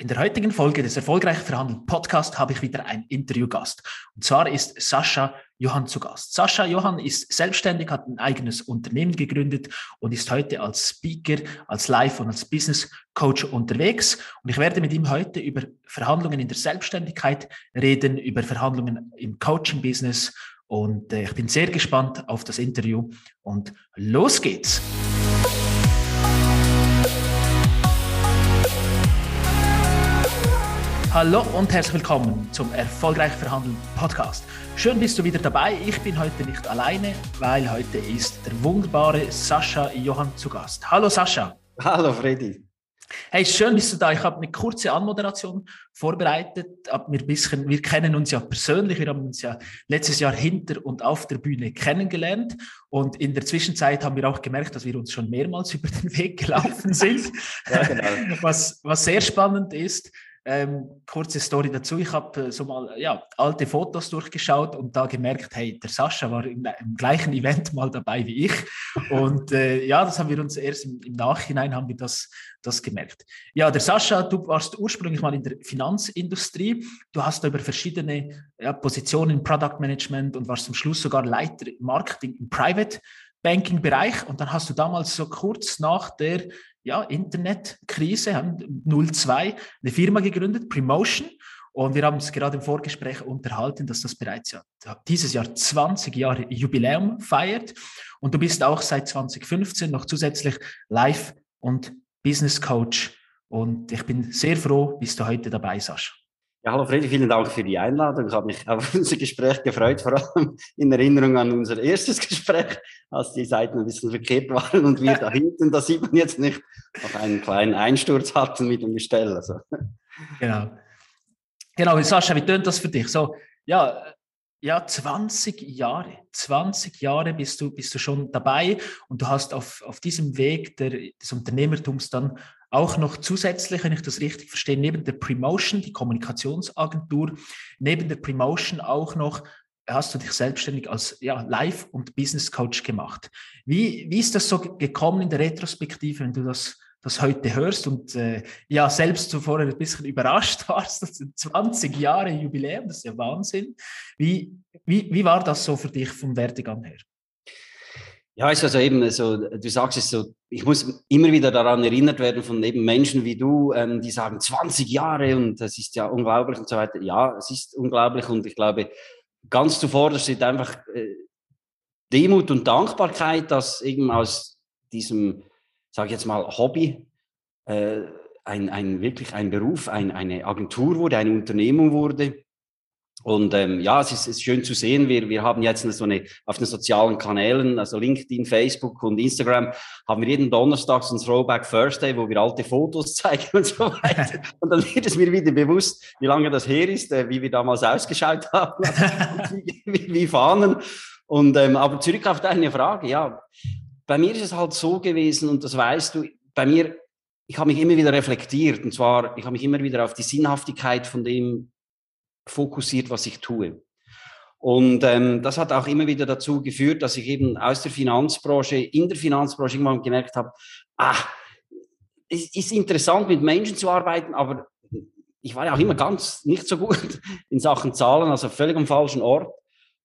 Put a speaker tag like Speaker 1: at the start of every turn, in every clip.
Speaker 1: In der heutigen Folge des Erfolgreich Verhandeln Podcast habe ich wieder einen Interviewgast. Und zwar ist Sascha Johann zu Gast. Sascha Johann ist selbstständig, hat ein eigenes Unternehmen gegründet und ist heute als Speaker, als Live- und als Business Coach unterwegs. Und ich werde mit ihm heute über Verhandlungen in der Selbstständigkeit reden, über Verhandlungen im Coaching-Business. Und äh, ich bin sehr gespannt auf das Interview. Und los geht's! Hallo und herzlich willkommen zum Erfolgreich Verhandeln Podcast. Schön bist du wieder dabei. Ich bin heute nicht alleine, weil heute ist der wunderbare Sascha Johann zu Gast. Hallo Sascha.
Speaker 2: Hallo Freddy.
Speaker 1: Hey, schön bist du da. Ich habe eine kurze Anmoderation vorbereitet. Wir, bisschen, wir kennen uns ja persönlich. Wir haben uns ja letztes Jahr hinter und auf der Bühne kennengelernt. Und in der Zwischenzeit haben wir auch gemerkt, dass wir uns schon mehrmals über den Weg gelaufen sind. ja, genau. was, was sehr spannend ist. Ähm, kurze Story dazu. Ich habe äh, so mal ja, alte Fotos durchgeschaut und da gemerkt, hey, der Sascha war im, im gleichen Event mal dabei wie ich. Und äh, ja, das haben wir uns erst im, im, Nachhinein haben wir das, das gemerkt. Ja, der Sascha, du warst ursprünglich mal in der Finanzindustrie. Du hast über verschiedene ja, Positionen im Product Management und warst zum Schluss sogar Leiter Marketing im Private Banking-Bereich. Und dann hast du damals so kurz nach der ja, Internetkrise, 02, eine Firma gegründet, Promotion. Und wir haben uns gerade im Vorgespräch unterhalten, dass das bereits ja, dieses Jahr 20 Jahre Jubiläum feiert. Und du bist auch seit 2015 noch zusätzlich Live- und Business Coach. Und ich bin sehr froh, bist du heute dabei, Sascha.
Speaker 2: Ja, hallo Freddy, vielen Dank für die Einladung. Ich habe mich auf unser Gespräch gefreut, vor allem in Erinnerung an unser erstes Gespräch, als die Seiten ein bisschen verkehrt waren und wir da hinten, da sieht man jetzt nicht, noch einen kleinen Einsturz hatten mit dem Gestell. Also.
Speaker 1: Genau. Genau, Sascha, wie tönt das für dich? So, ja, ja, 20 Jahre, 20 Jahre bist du, bist du schon dabei und du hast auf, auf diesem Weg der, des Unternehmertums dann auch noch zusätzlich, wenn ich das richtig verstehe, neben der Promotion, die Kommunikationsagentur, neben der Promotion auch noch hast du dich selbstständig als ja, Live- und Business Coach gemacht. Wie, wie ist das so gekommen in der Retrospektive, wenn du das, das heute hörst und äh, ja, selbst zuvor ein bisschen überrascht warst, das sind 20 Jahre Jubiläum, das ist ja Wahnsinn. Wie, wie, wie war das so für dich vom Werdegang her?
Speaker 2: Ja, ist also eben so, du sagst es so, ich muss immer wieder daran erinnert werden von eben Menschen wie du, ähm, die sagen 20 Jahre und das ist ja unglaublich und so weiter. Ja, es ist unglaublich und ich glaube, ganz zuvor steht einfach äh, Demut und Dankbarkeit, dass eben aus diesem, sage ich jetzt mal, Hobby äh, ein, ein wirklich ein Beruf, ein, eine Agentur wurde, eine Unternehmung wurde und ähm, ja, es ist, es ist schön zu sehen. Wir, wir haben jetzt so eine, auf den sozialen Kanälen, also LinkedIn, Facebook und Instagram, haben wir jeden Donnerstag so ein Throwback Thursday, wo wir alte Fotos zeigen und so weiter. Und dann wird es mir wieder bewusst, wie lange das her ist, äh, wie wir damals ausgeschaut haben, wie, wie, wie Fahnen. Und, ähm, aber zurück auf deine Frage, ja. Bei mir ist es halt so gewesen, und das weißt du, bei mir, ich habe mich immer wieder reflektiert, und zwar, ich habe mich immer wieder auf die Sinnhaftigkeit von dem fokussiert, was ich tue. Und ähm, das hat auch immer wieder dazu geführt, dass ich eben aus der Finanzbranche, in der Finanzbranche irgendwann gemerkt habe, ah, es ist interessant, mit Menschen zu arbeiten, aber ich war ja auch immer ganz nicht so gut in Sachen Zahlen, also völlig am falschen Ort.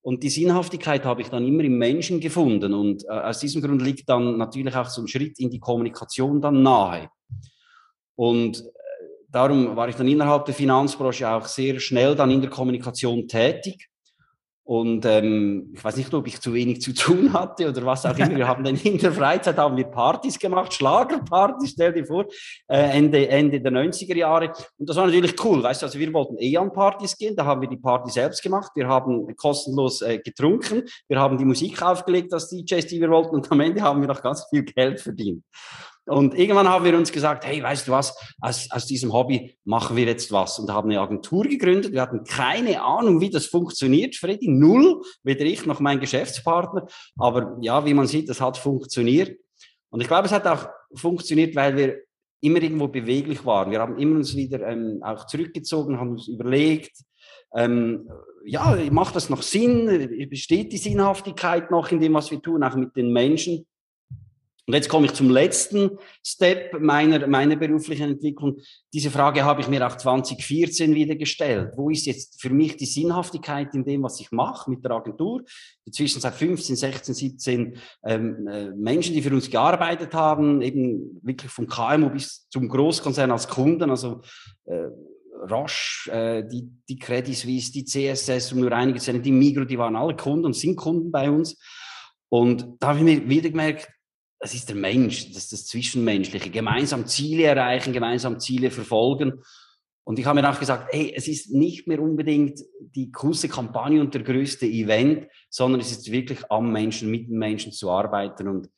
Speaker 2: Und die Sinnhaftigkeit habe ich dann immer im Menschen gefunden. Und äh, aus diesem Grund liegt dann natürlich auch so ein Schritt in die Kommunikation dann nahe. Und darum war ich dann innerhalb der Finanzbranche auch sehr schnell dann in der Kommunikation tätig. Und ähm, ich weiß nicht, ob ich zu wenig zu tun hatte oder was auch immer. Wir haben dann in der Freizeit haben wir Partys gemacht, Schlagerpartys, stell dir vor, äh, Ende, Ende der 90er Jahre. Und das war natürlich cool, weißt du, also wir wollten eh an Partys gehen, da haben wir die Party selbst gemacht. Wir haben kostenlos äh, getrunken, wir haben die Musik aufgelegt als DJs, die wir wollten und am Ende haben wir noch ganz viel Geld verdient. Und irgendwann haben wir uns gesagt, hey, weißt du was, aus, aus diesem Hobby machen wir jetzt was und haben eine Agentur gegründet. Wir hatten keine Ahnung, wie das funktioniert, Freddy, null, weder ich noch mein Geschäftspartner. Aber ja, wie man sieht, das hat funktioniert. Und ich glaube, es hat auch funktioniert, weil wir immer irgendwo beweglich waren. Wir haben immer uns wieder ähm, auch zurückgezogen, haben uns überlegt, ähm, ja, macht das noch Sinn? Besteht die Sinnhaftigkeit noch in dem, was wir tun, auch mit den Menschen? Und jetzt komme ich zum letzten Step meiner, meiner beruflichen Entwicklung. Diese Frage habe ich mir auch 2014 wieder gestellt. Wo ist jetzt für mich die Sinnhaftigkeit in dem, was ich mache mit der Agentur? Inzwischen seit 15, 16, 17 ähm, äh, Menschen, die für uns gearbeitet haben, eben wirklich vom KMU bis zum Großkonzern als Kunden, also äh, Roche, äh, die, die Credit Suisse, die CSS, um nur einige zu nennen, die Migro, die waren alle Kunden und sind Kunden bei uns. Und da habe ich mir wieder gemerkt, es ist der Mensch, das ist das Zwischenmenschliche, gemeinsam Ziele erreichen, gemeinsam Ziele verfolgen. Und ich habe mir auch gesagt, hey, es ist nicht mehr unbedingt die coolste Kampagne und der größte Event, sondern es ist wirklich am Menschen, mit den Menschen zu arbeiten. Und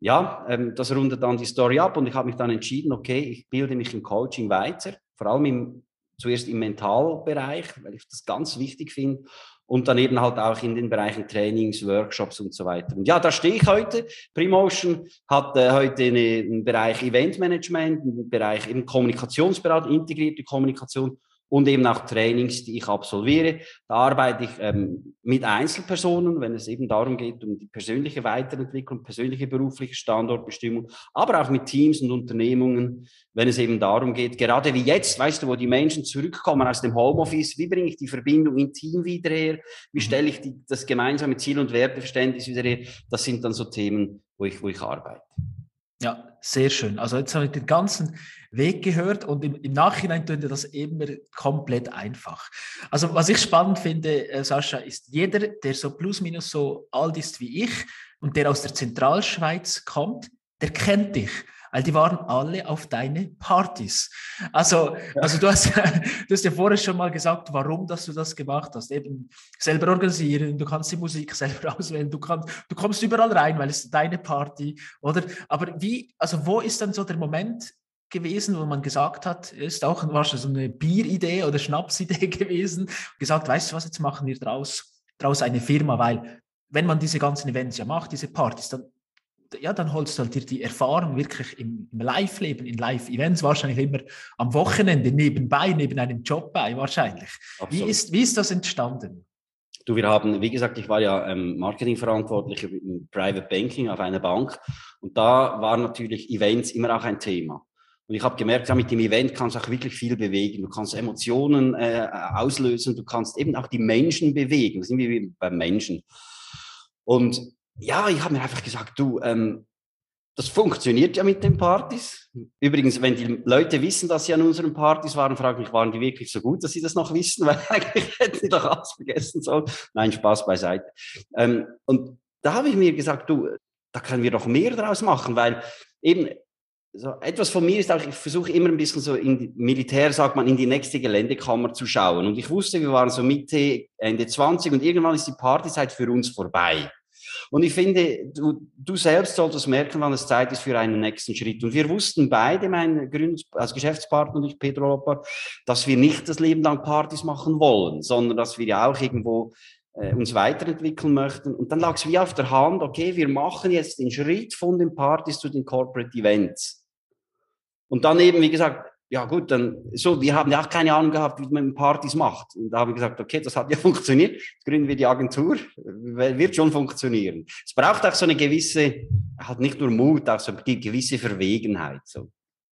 Speaker 2: ja, ähm, das rundet dann die Story ab und ich habe mich dann entschieden, okay, ich bilde mich im Coaching weiter, vor allem im, zuerst im Mentalbereich, weil ich das ganz wichtig finde und dann eben halt auch in den Bereichen Trainings, Workshops und so weiter. Und ja, da stehe ich heute. Primotion hat äh, heute eine, einen Bereich Eventmanagement, einen Bereich eben Kommunikationsberatung, integrierte Kommunikation und eben auch Trainings, die ich absolviere. Da arbeite ich ähm, mit Einzelpersonen, wenn es eben darum geht, um die persönliche Weiterentwicklung, persönliche berufliche Standortbestimmung, aber auch mit Teams und Unternehmungen, wenn es eben darum geht, gerade wie jetzt, weißt du, wo die Menschen zurückkommen aus dem Homeoffice, wie bringe ich die Verbindung im Team wieder her, wie mhm. stelle ich die, das gemeinsame Ziel und Werteverständnis wieder her, das sind dann so Themen, wo ich, wo ich arbeite.
Speaker 1: Ja, sehr schön. Also jetzt habe ich den ganzen Weg gehört und im, im Nachhinein tut das immer komplett einfach. Also was ich spannend finde, äh, Sascha, ist jeder, der so plus minus so alt ist wie ich und der aus der Zentralschweiz kommt, der kennt dich weil die waren alle auf deine Partys. Also, also du, hast, du hast ja vorher schon mal gesagt, warum dass du das gemacht hast. Eben selber organisieren, du kannst die Musik selber auswählen, du, kannst, du kommst überall rein, weil es deine Party, oder? Aber wie, also wo ist dann so der Moment gewesen, wo man gesagt hat, ist auch wahrscheinlich so eine Bieridee oder Schnapsidee gewesen, gesagt, weißt du was, jetzt machen wir draus, draus eine Firma, weil wenn man diese ganzen Events ja macht, diese Partys, dann ja, dann holst du halt dir die Erfahrung wirklich im, im Live-Leben, in Live-Events, wahrscheinlich immer am Wochenende nebenbei, neben einem Job bei, wahrscheinlich. Wie ist, wie ist das entstanden?
Speaker 2: Du, wir haben, wie gesagt, ich war ja ähm, Marketingverantwortlicher im Private Banking auf einer Bank und da waren natürlich Events immer auch ein Thema. Und ich habe gemerkt, ja, mit dem Event kannst du auch wirklich viel bewegen. Du kannst Emotionen äh, auslösen, du kannst eben auch die Menschen bewegen. Das sind wir wie beim Menschen. Und ja, ich habe mir einfach gesagt, du, ähm, das funktioniert ja mit den Partys. Übrigens, wenn die Leute wissen, dass sie an unseren Partys waren, fragen mich, waren die wirklich so gut, dass sie das noch wissen? Weil eigentlich hätten sie doch alles vergessen sollen. Nein, Spaß beiseite. Ähm, und da habe ich mir gesagt, du, da können wir doch mehr draus machen, weil eben so etwas von mir ist auch, ich versuche immer ein bisschen so in Militär, sagt man, in die nächste Geländekammer zu schauen. Und ich wusste, wir waren so Mitte, Ende 20 und irgendwann ist die Partyzeit für uns vorbei. Und ich finde, du, du selbst solltest merken, wann es Zeit ist für einen nächsten Schritt. Und wir wussten beide, mein Gründs als Geschäftspartner und ich, Pedro Lopper, dass wir nicht das Leben lang Partys machen wollen, sondern dass wir ja auch irgendwo äh, uns weiterentwickeln möchten. Und dann lag es wie auf der Hand, okay, wir machen jetzt den Schritt von den Partys zu den Corporate Events. Und dann eben, wie gesagt, ja gut, dann so, wir haben ja auch keine Ahnung gehabt, wie man Partys macht. Und da haben wir gesagt, okay, das hat ja funktioniert, jetzt gründen wir die Agentur, wird schon funktionieren. Es braucht auch so eine gewisse, halt nicht nur Mut, auch so eine gewisse Verwegenheit. So,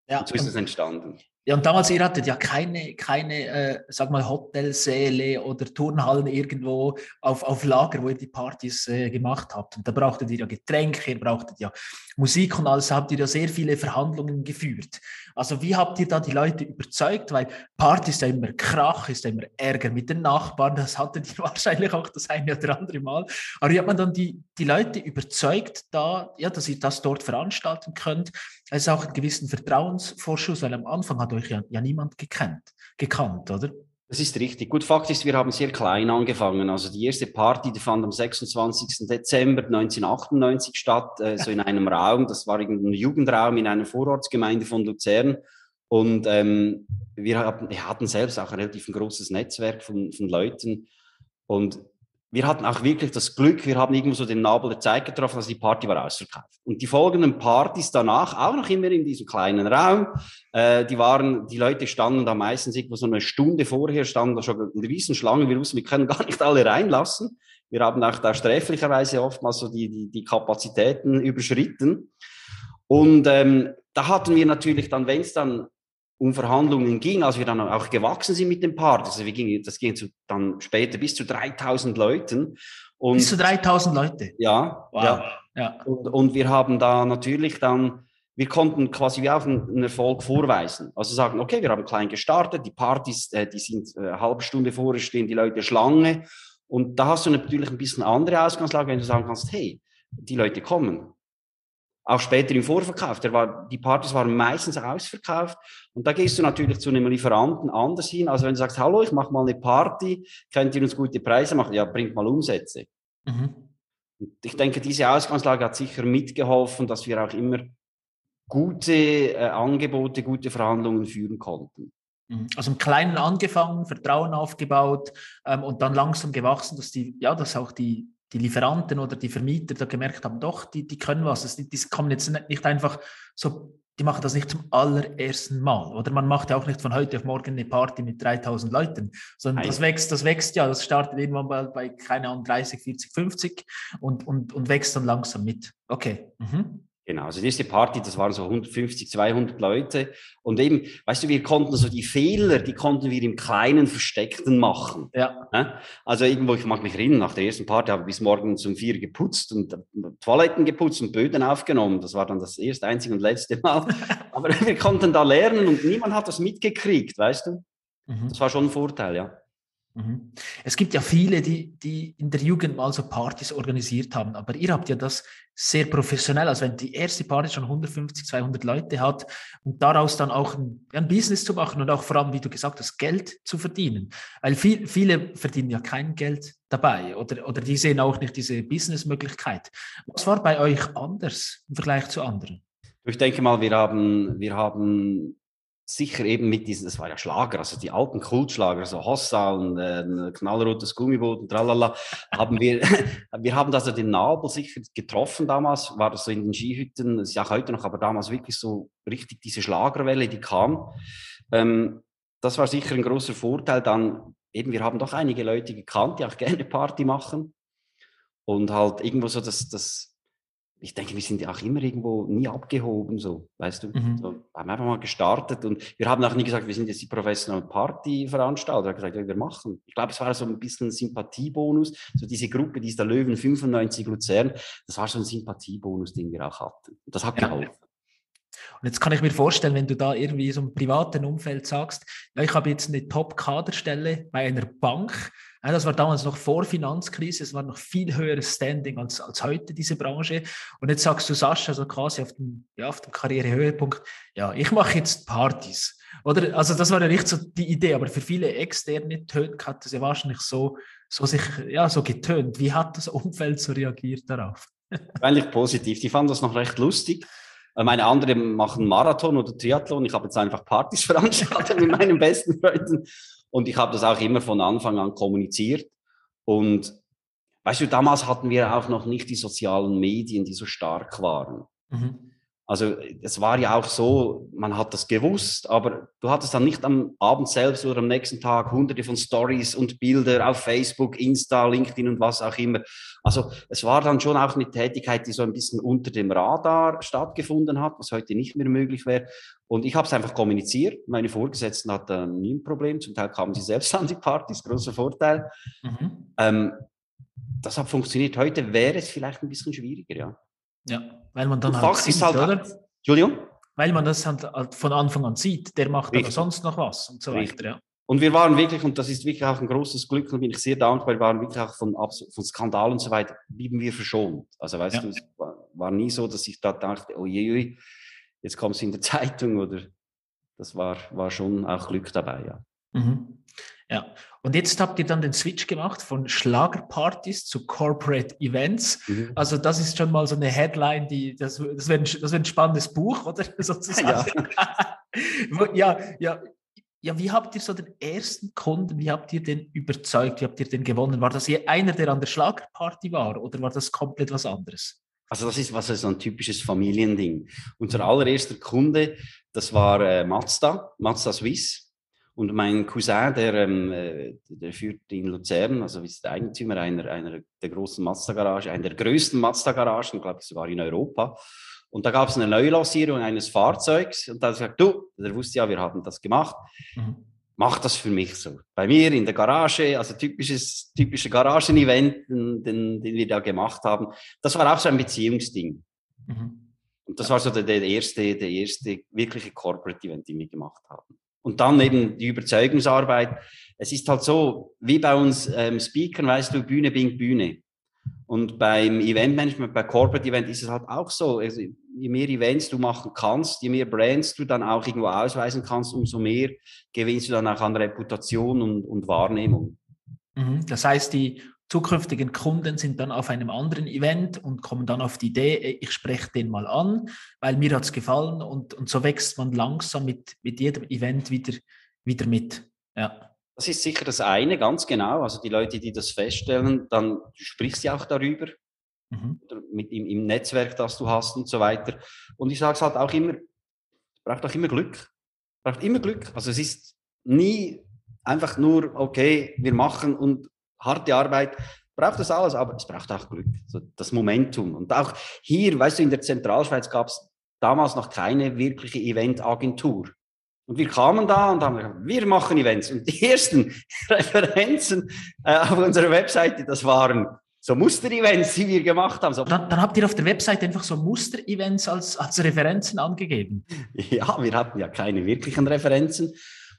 Speaker 2: ja, und so ist es entstanden.
Speaker 1: Ja, und damals, ihr hattet ja keine, keine äh, sag mal, Hotelsäle oder Turnhallen irgendwo auf, auf Lager, wo ihr die Partys äh, gemacht habt. Und da brauchtet ihr ja Getränke, ihr brauchtet ja Musik und alles, habt ihr ja sehr viele Verhandlungen geführt. Also wie habt ihr da die Leute überzeugt? Weil Party ist ja immer Krach, ist ja immer Ärger mit den Nachbarn, das hattet ihr wahrscheinlich auch das eine oder andere Mal. Aber wie hat man dann die, die Leute überzeugt, da, ja, dass ihr das dort veranstalten könnt? Es ist auch einen gewissen Vertrauensvorschuss, weil am Anfang hat euch ja, ja niemand gekannt, gekannt, oder?
Speaker 2: Das ist richtig. Gut, Fakt ist, wir haben sehr klein angefangen. Also die erste Party, die fand am 26. Dezember 1998 statt, äh, so in einem Raum. Das war irgendein Jugendraum in einer Vorortsgemeinde von Luzern. Und ähm, wir, haben, wir hatten selbst auch ein relativ großes Netzwerk von, von Leuten. Und wir hatten auch wirklich das Glück, wir haben irgendwo so den Nabel der Zeit getroffen, also die Party war ausverkauft. Und die folgenden Partys danach, auch noch immer in diesem kleinen Raum, äh, die waren, die Leute standen da meistens irgendwo so eine Stunde vorher, standen da schon eine riesen Schlange, wir wussten, wir können gar nicht alle reinlassen. Wir haben auch da sträflicherweise oftmals so die, die, die Kapazitäten überschritten. Und ähm, da hatten wir natürlich dann, wenn es dann um Verhandlungen ging, als wir dann auch gewachsen sind mit dem Part, also wir gingen, das ging zu, dann später bis zu 3000 Leuten.
Speaker 1: Und, bis zu 3000 Leute?
Speaker 2: Ja. Wow. ja. ja. Und, und wir haben da natürlich dann wir konnten quasi wie auch einen Erfolg vorweisen. Also sagen, okay, wir haben klein gestartet, die Partys, äh, die sind äh, eine halbe Stunde vorher stehen die Leute Schlange. Und da hast du natürlich ein bisschen andere Ausgangslage, wenn du sagen kannst, hey, die Leute kommen. Auch später im Vorverkauf, der war, die Partys waren meistens ausverkauft. Und da gehst du natürlich zu einem Lieferanten anders hin. Also wenn du sagst, hallo, ich mache mal eine Party, könnt ihr uns gute Preise machen? Ja, bringt mal Umsätze. Mhm. Ich denke, diese Ausgangslage hat sicher mitgeholfen, dass wir auch immer gute äh, Angebote, gute Verhandlungen führen konnten.
Speaker 1: Mhm. Also im Kleinen angefangen, Vertrauen aufgebaut ähm, und dann langsam gewachsen, dass die, ja, dass auch die, die Lieferanten oder die Vermieter da gemerkt haben, doch, die, die können was. Das, die, die kommen jetzt nicht einfach so, die machen das nicht zum allerersten Mal. Oder man macht ja auch nicht von heute auf morgen eine Party mit 3000 Leuten, sondern das wächst, das wächst ja, das startet irgendwann mal bei, keine Ahnung, 30, 40, 50 und, und, und wächst dann langsam mit. Okay. Mhm.
Speaker 2: Genau, also die erste Party, das waren so 150, 200 Leute. Und eben, weißt du, wir konnten so die Fehler, die konnten wir im Kleinen Versteckten machen. Ja. Also irgendwo, ich mag mich erinnern, nach der ersten Party habe ich bis morgens um vier geputzt und äh, Toiletten geputzt und Böden aufgenommen. Das war dann das erste, einzige und letzte Mal. Aber wir konnten da lernen und niemand hat das mitgekriegt, weißt du? Mhm. Das war schon ein Vorteil, ja.
Speaker 1: Mhm. Es gibt ja viele, die, die in der Jugend mal so Partys organisiert haben, aber ihr habt ja das sehr professionell, also wenn die erste Party schon 150, 200 Leute hat und daraus dann auch ein, ein Business zu machen und auch vor allem, wie du gesagt hast, Geld zu verdienen. Weil viel, viele verdienen ja kein Geld dabei oder, oder die sehen auch nicht diese Businessmöglichkeit. Was war bei euch anders im Vergleich zu anderen?
Speaker 2: Ich denke mal, wir haben, wir haben sicher eben mit diesen, das war ja Schlager, also die alten Kultschlager, so Hossa und äh, knallrotes Gummiboot und tralala, haben wir, wir haben also den Nabel sicher getroffen damals, war das so in den Skihütten, ist ja heute noch, aber damals wirklich so richtig diese Schlagerwelle, die kam. Ähm, das war sicher ein großer Vorteil dann, eben wir haben doch einige Leute gekannt, die auch gerne Party machen und halt irgendwo so das, das ich denke, wir sind ja auch immer irgendwo nie abgehoben, so, weißt du. Mhm. So, haben einfach mal gestartet und wir haben auch nie gesagt, wir sind jetzt die professionellen Partyveranstalter. Wir haben gesagt, ja, wir machen. Ich glaube, es war so ein bisschen ein Sympathiebonus. So diese Gruppe, die ist der Löwen 95 Luzern, das war so ein Sympathiebonus, den wir auch hatten. Und das hat ja. geholfen.
Speaker 1: Und jetzt kann ich mir vorstellen, wenn du da irgendwie so im privaten Umfeld sagst, ja, ich habe jetzt eine Top-Kaderstelle bei einer Bank, ja, das war damals noch vor Finanzkrise, es war noch viel höheres Standing als, als heute, diese Branche. Und jetzt sagst du, Sascha, so quasi auf dem, ja, dem Karrierehöhepunkt, ja, ich mache jetzt Partys. Oder? Also das war ja nicht so die Idee, aber für viele Externe tönt, hat das ja wahrscheinlich so, so sich, ja, so getönt. Wie hat das Umfeld so reagiert darauf?
Speaker 2: Eigentlich positiv. Die fanden das noch recht lustig. Äh, meine anderen machen Marathon oder Triathlon. Ich habe jetzt einfach Partys veranstaltet mit meinen besten Freunden. Und ich habe das auch immer von Anfang an kommuniziert. Und weißt du, damals hatten wir auch noch nicht die sozialen Medien, die so stark waren. Mhm. Also es war ja auch so, man hat das gewusst, aber du hattest dann nicht am Abend selbst oder am nächsten Tag hunderte von Stories und Bilder auf Facebook, Insta, LinkedIn und was auch immer. Also es war dann schon auch eine Tätigkeit, die so ein bisschen unter dem Radar stattgefunden hat, was heute nicht mehr möglich wäre. Und ich habe es einfach kommuniziert. Meine Vorgesetzten hatten nie ein Problem. Zum Teil kamen sie selbst an die Partys, großer Vorteil. Mhm. Ähm, das hat funktioniert. Heute wäre es vielleicht ein bisschen schwieriger, ja.
Speaker 1: Ja, weil man dann halt sieht, halt, oder?
Speaker 2: Entschuldigung?
Speaker 1: Weil man das halt von Anfang an sieht, der macht aber sonst noch was und so Richtig. weiter, ja.
Speaker 2: Und wir waren wirklich, und das ist wirklich auch ein großes Glück, und bin ich sehr dankbar, wir waren wirklich auch von, von Skandalen und so weiter, blieben wir verschont. Also weißt ja. du, es war, war, nie so, dass ich da dachte, oh je, je jetzt kommt es in der Zeitung oder das war, war schon auch Glück dabei, ja.
Speaker 1: Mhm. Ja, und jetzt habt ihr dann den Switch gemacht von Schlagerpartys zu Corporate Events. Mhm. Also das ist schon mal so eine Headline, die das, das wäre ein, das wär ein spannendes Buch, oder sozusagen. Ja. ja, ja, ja. Wie habt ihr so den ersten Kunden, wie habt ihr den überzeugt, wie habt ihr den gewonnen? War das einer, der an der Schlagerparty war, oder war das komplett was anderes?
Speaker 2: Also das ist was ist ein typisches Familiending. Unser allererster Kunde, das war äh, Mazda, Mazda Swiss. Und mein Cousin, der, ähm, äh, der führt in Luzern, also ist der Eigentümer einer, einer der großen Mazda-Garage, einer der größten Mazda-Garagen, glaube ich sogar in Europa. Und da gab es eine Neulancierung eines Fahrzeugs und da hat er gesagt, du, der wusste ja, wir haben das gemacht. Mhm. Mach das für mich so. Bei mir in der Garage, also typisches, typische Garagen-Event, den, den, den, wir da gemacht haben. Das war auch so ein Beziehungsding. Mhm. Und das war so der, der, erste, der erste wirkliche Corporate-Event, den wir gemacht haben. Und dann eben die Überzeugungsarbeit. Es ist halt so, wie bei uns ähm, Speakern, weißt du, Bühne bingt Bühne. Und beim Eventmanagement, bei Corporate Event ist es halt auch so. Also, je mehr Events du machen kannst, je mehr Brands du dann auch irgendwo ausweisen kannst, umso mehr gewinnst du dann auch an Reputation und, und Wahrnehmung.
Speaker 1: Mhm. Das heißt, die zukünftigen Kunden sind dann auf einem anderen Event und kommen dann auf die Idee, ich spreche den mal an, weil mir hat es gefallen und, und so wächst man langsam mit, mit jedem Event wieder, wieder mit. Ja.
Speaker 2: Das ist sicher das eine, ganz genau. Also die Leute, die das feststellen, dann du sprichst ja auch darüber, mhm. mit im, im, Netzwerk, das du hast und so weiter. Und ich sage es halt auch immer, braucht auch immer Glück. Braucht immer Glück. Also es ist nie einfach nur, okay, wir machen und harte Arbeit, braucht das alles, aber es braucht auch Glück, so das Momentum. Und auch hier, weißt du, in der Zentralschweiz gab es damals noch keine wirkliche Eventagentur. Und wir kamen da und haben gesagt, wir machen Events. Und die ersten Referenzen äh, auf unserer Webseite, das waren so Muster-Events, die wir gemacht haben. So.
Speaker 1: Dann, dann, habt ihr auf der Webseite einfach so Muster-Events als, als Referenzen angegeben?
Speaker 2: Ja, wir hatten ja keine wirklichen Referenzen.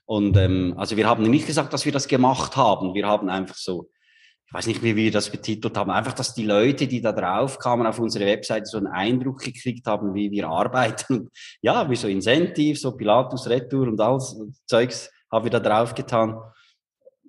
Speaker 2: Und ähm, also wir haben nicht gesagt, dass wir das gemacht haben. Wir haben einfach so ich weiß nicht, wie wir das betitelt haben, einfach, dass die Leute, die da drauf kamen auf unsere Webseite, so einen Eindruck gekriegt haben, wie wir arbeiten. ja, wie so Incentive, so Pilatus, Retour und alles Zeugs haben wir da drauf getan.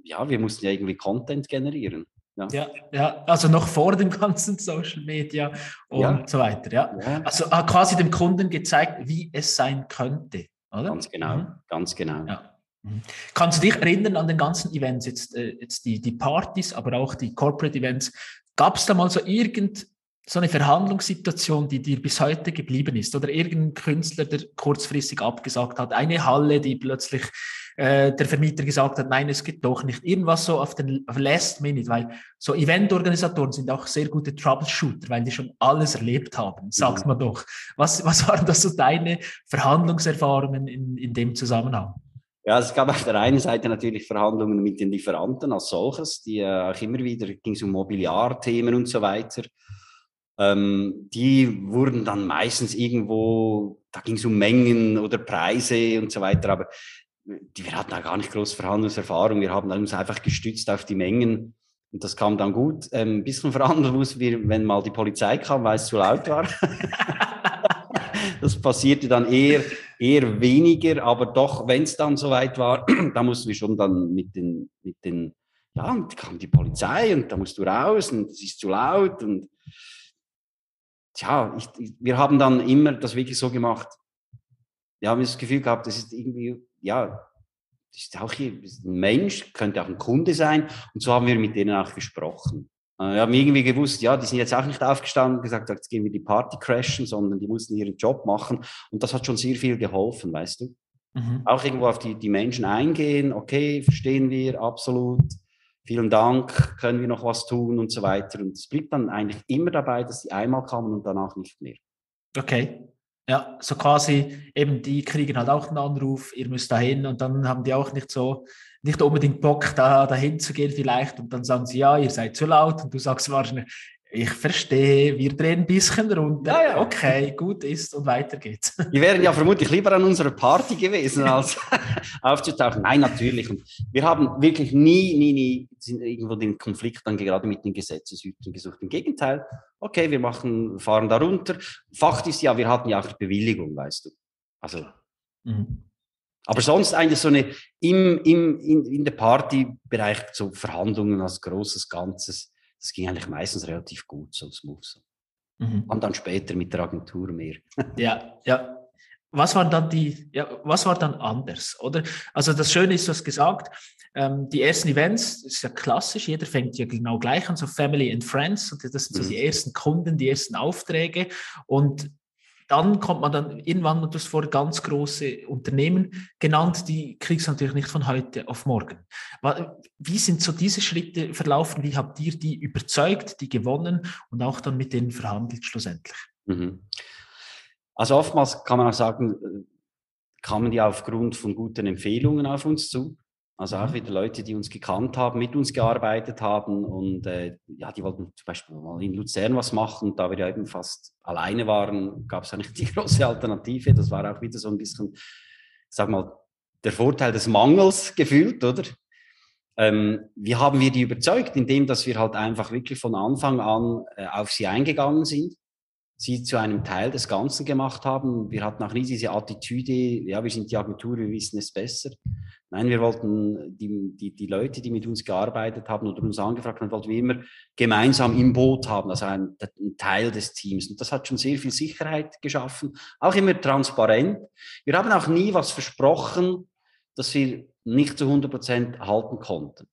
Speaker 2: Ja, wir mussten ja irgendwie Content generieren.
Speaker 1: Ja. ja, ja, also noch vor dem ganzen Social Media und ja. so weiter. Ja. ja. Also ah, quasi dem Kunden gezeigt, wie es sein könnte. Oder?
Speaker 2: Ganz genau, mhm. ganz genau.
Speaker 1: Ja. Mhm. Kannst du dich erinnern an den ganzen Events, jetzt, äh, jetzt die, die Partys, aber auch die Corporate Events? Gab es da mal so irgend so eine Verhandlungssituation, die dir bis heute geblieben ist? Oder irgendein Künstler, der kurzfristig abgesagt hat? Eine Halle, die plötzlich äh, der Vermieter gesagt hat, nein, es geht doch nicht. Irgendwas so auf den Last Minute, weil so Eventorganisatoren sind auch sehr gute Troubleshooter, weil die schon alles erlebt haben, sagt mhm. man doch. Was, was waren das so deine Verhandlungserfahrungen in, in dem Zusammenhang?
Speaker 2: Ja, es gab auf der einen Seite natürlich Verhandlungen mit den Lieferanten als solches, die äh, auch immer wieder ging es um Mobiliarthemen und so weiter. Ähm, die wurden dann meistens irgendwo, da ging es um Mengen oder Preise und so weiter, aber die, wir hatten da gar nicht groß Verhandlungserfahrung. Wir haben uns einfach gestützt auf die Mengen und das kam dann gut. Ähm, ein bisschen verhandeln mussten wir, wenn mal die Polizei kam, weil es zu laut war. das passierte dann eher, eher weniger, aber doch, wenn es dann soweit war, da mussten wir schon dann mit den, mit den, ja, und kam die Polizei und da musst du raus und es ist zu laut und tja, ich, ich, wir haben dann immer das wirklich so gemacht. Wir haben das Gefühl gehabt, das ist irgendwie, ja, das ist auch hier ein Mensch, könnte auch ein Kunde sein und so haben wir mit denen auch gesprochen. Äh, wir haben irgendwie gewusst, ja, die sind jetzt auch nicht aufgestanden und gesagt, jetzt gehen wir die Party crashen, sondern die mussten ihren Job machen. Und das hat schon sehr viel geholfen, weißt du? Mhm. Auch irgendwo auf die, die Menschen eingehen, okay, verstehen wir, absolut. Vielen Dank, können wir noch was tun und so weiter. Und es blieb dann eigentlich immer dabei, dass die einmal kamen und danach nicht mehr.
Speaker 1: Okay. Ja, so quasi eben, die kriegen halt auch einen Anruf, ihr müsst dahin und dann haben die auch nicht so, nicht unbedingt Bock, da dahin zu gehen vielleicht und dann sagen sie, ja, ihr seid zu laut und du sagst wahrscheinlich, ich verstehe, wir drehen ein bisschen runter. Ja, ja. Okay, gut ist und weiter geht's.
Speaker 2: Wir wären ja vermutlich lieber an unserer Party gewesen, als aufzutauchen. Nein, natürlich. Und wir haben wirklich nie, nie, nie irgendwo den Konflikt dann gerade mit den Gesetzeshütern gesucht. Im Gegenteil, okay, wir machen, fahren da runter. Fakt ist ja, wir hatten ja auch die Bewilligung, weißt du. Also. Mhm. Aber sonst eigentlich so eine im, im, in, in der Partybereich so Verhandlungen als großes Ganzes das ging eigentlich meistens relativ gut, so smooth. So. Mhm. Und dann später mit der Agentur mehr.
Speaker 1: ja, ja. Was war dann die, ja, was war dann anders, oder? Also das Schöne ist, du hast gesagt, ähm, die ersten Events, das ist ja klassisch, jeder fängt ja genau gleich an, so Family and Friends, und das sind so mhm. die ersten Kunden, die ersten Aufträge. Und dann kommt man dann irgendwann, du hast vorher ganz große Unternehmen genannt, die kriegst du natürlich nicht von heute auf morgen. Wie sind so diese Schritte verlaufen? Wie habt ihr die überzeugt, die gewonnen und auch dann mit denen verhandelt schlussendlich? Mhm.
Speaker 2: Also oftmals kann man auch sagen, äh, kamen die aufgrund von guten Empfehlungen auf uns zu. Also auch mhm. wieder Leute, die uns gekannt haben, mit uns gearbeitet haben und äh, ja, die wollten zum Beispiel mal in Luzern was machen. Da wir ja eben fast alleine waren, gab es eigentlich die große Alternative. Das war auch wieder so ein bisschen, sag mal, der Vorteil des Mangels gefühlt, oder? Ähm, wie haben wir die überzeugt? Indem, dass wir halt einfach wirklich von Anfang an äh, auf sie eingegangen sind sie zu einem Teil des Ganzen gemacht haben. Wir hatten auch nie diese Attitüde, ja, wir sind die Agentur, wir wissen es besser. Nein, wir wollten die, die, die Leute, die mit uns gearbeitet haben oder uns angefragt haben, wollten wir immer gemeinsam im Boot haben, also ein, ein Teil des Teams. Und das hat schon sehr viel Sicherheit geschaffen, auch immer transparent. Wir haben auch nie was versprochen, das wir nicht zu 100 Prozent halten konnten.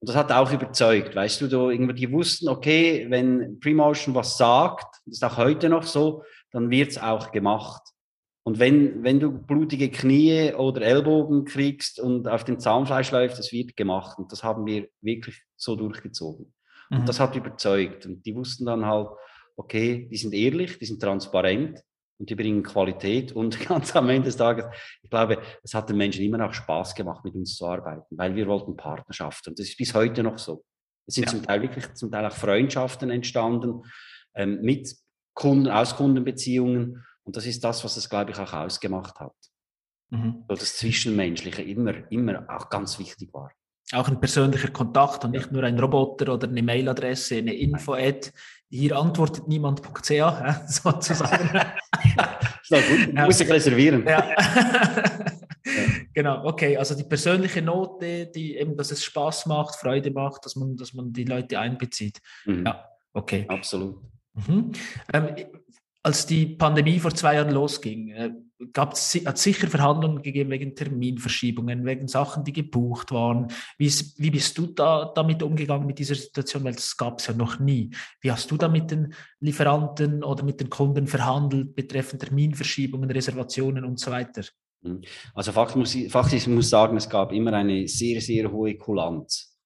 Speaker 2: Und das hat auch überzeugt, weißt du, du irgendwie, die wussten, okay, wenn Premotion was sagt, das ist auch heute noch so, dann wird's auch gemacht. Und wenn, wenn du blutige Knie oder Ellbogen kriegst und auf dem Zahnfleisch läuft, das wird gemacht. Und das haben wir wirklich so durchgezogen. Mhm. Und das hat überzeugt. Und die wussten dann halt, okay, die sind ehrlich, die sind transparent und die bringen Qualität. Und ganz am Ende des Tages, ich glaube, es hat den Menschen immer noch Spaß gemacht, mit uns zu arbeiten, weil wir wollten Partnerschaft. Und das ist bis heute noch so. Es sind ja. zum Teil wirklich zum Teil auch Freundschaften entstanden ähm, mit Kunden, aus Kundenbeziehungen. Und das ist das, was es, glaube ich, auch ausgemacht hat. Mhm. So das Zwischenmenschliche immer, immer auch ganz wichtig war.
Speaker 1: Auch ein persönlicher Kontakt und nicht nur ein Roboter oder eine Mailadresse, eine Info-Ad. Hier antwortet niemand.ch, ja, sozusagen.
Speaker 2: doch gut, muss ich reservieren. Ja.
Speaker 1: Genau, okay. Also die persönliche Note, die eben, dass es Spaß macht, Freude macht, dass man, dass man die Leute einbezieht. Mhm. Ja, okay.
Speaker 2: Absolut.
Speaker 1: Mhm. Ähm, als die Pandemie vor zwei Jahren losging, äh, gab es hat sicher Verhandlungen gegeben wegen Terminverschiebungen, wegen Sachen, die gebucht waren. Wie, wie bist du da damit umgegangen mit dieser Situation? Weil das gab es ja noch nie. Wie hast du da mit den Lieferanten oder mit den Kunden verhandelt betreffend Terminverschiebungen, Reservationen und so weiter?
Speaker 2: Mhm. Also faktisch muss, ich, muss sagen, es gab immer eine sehr, sehr hohe Kulanz.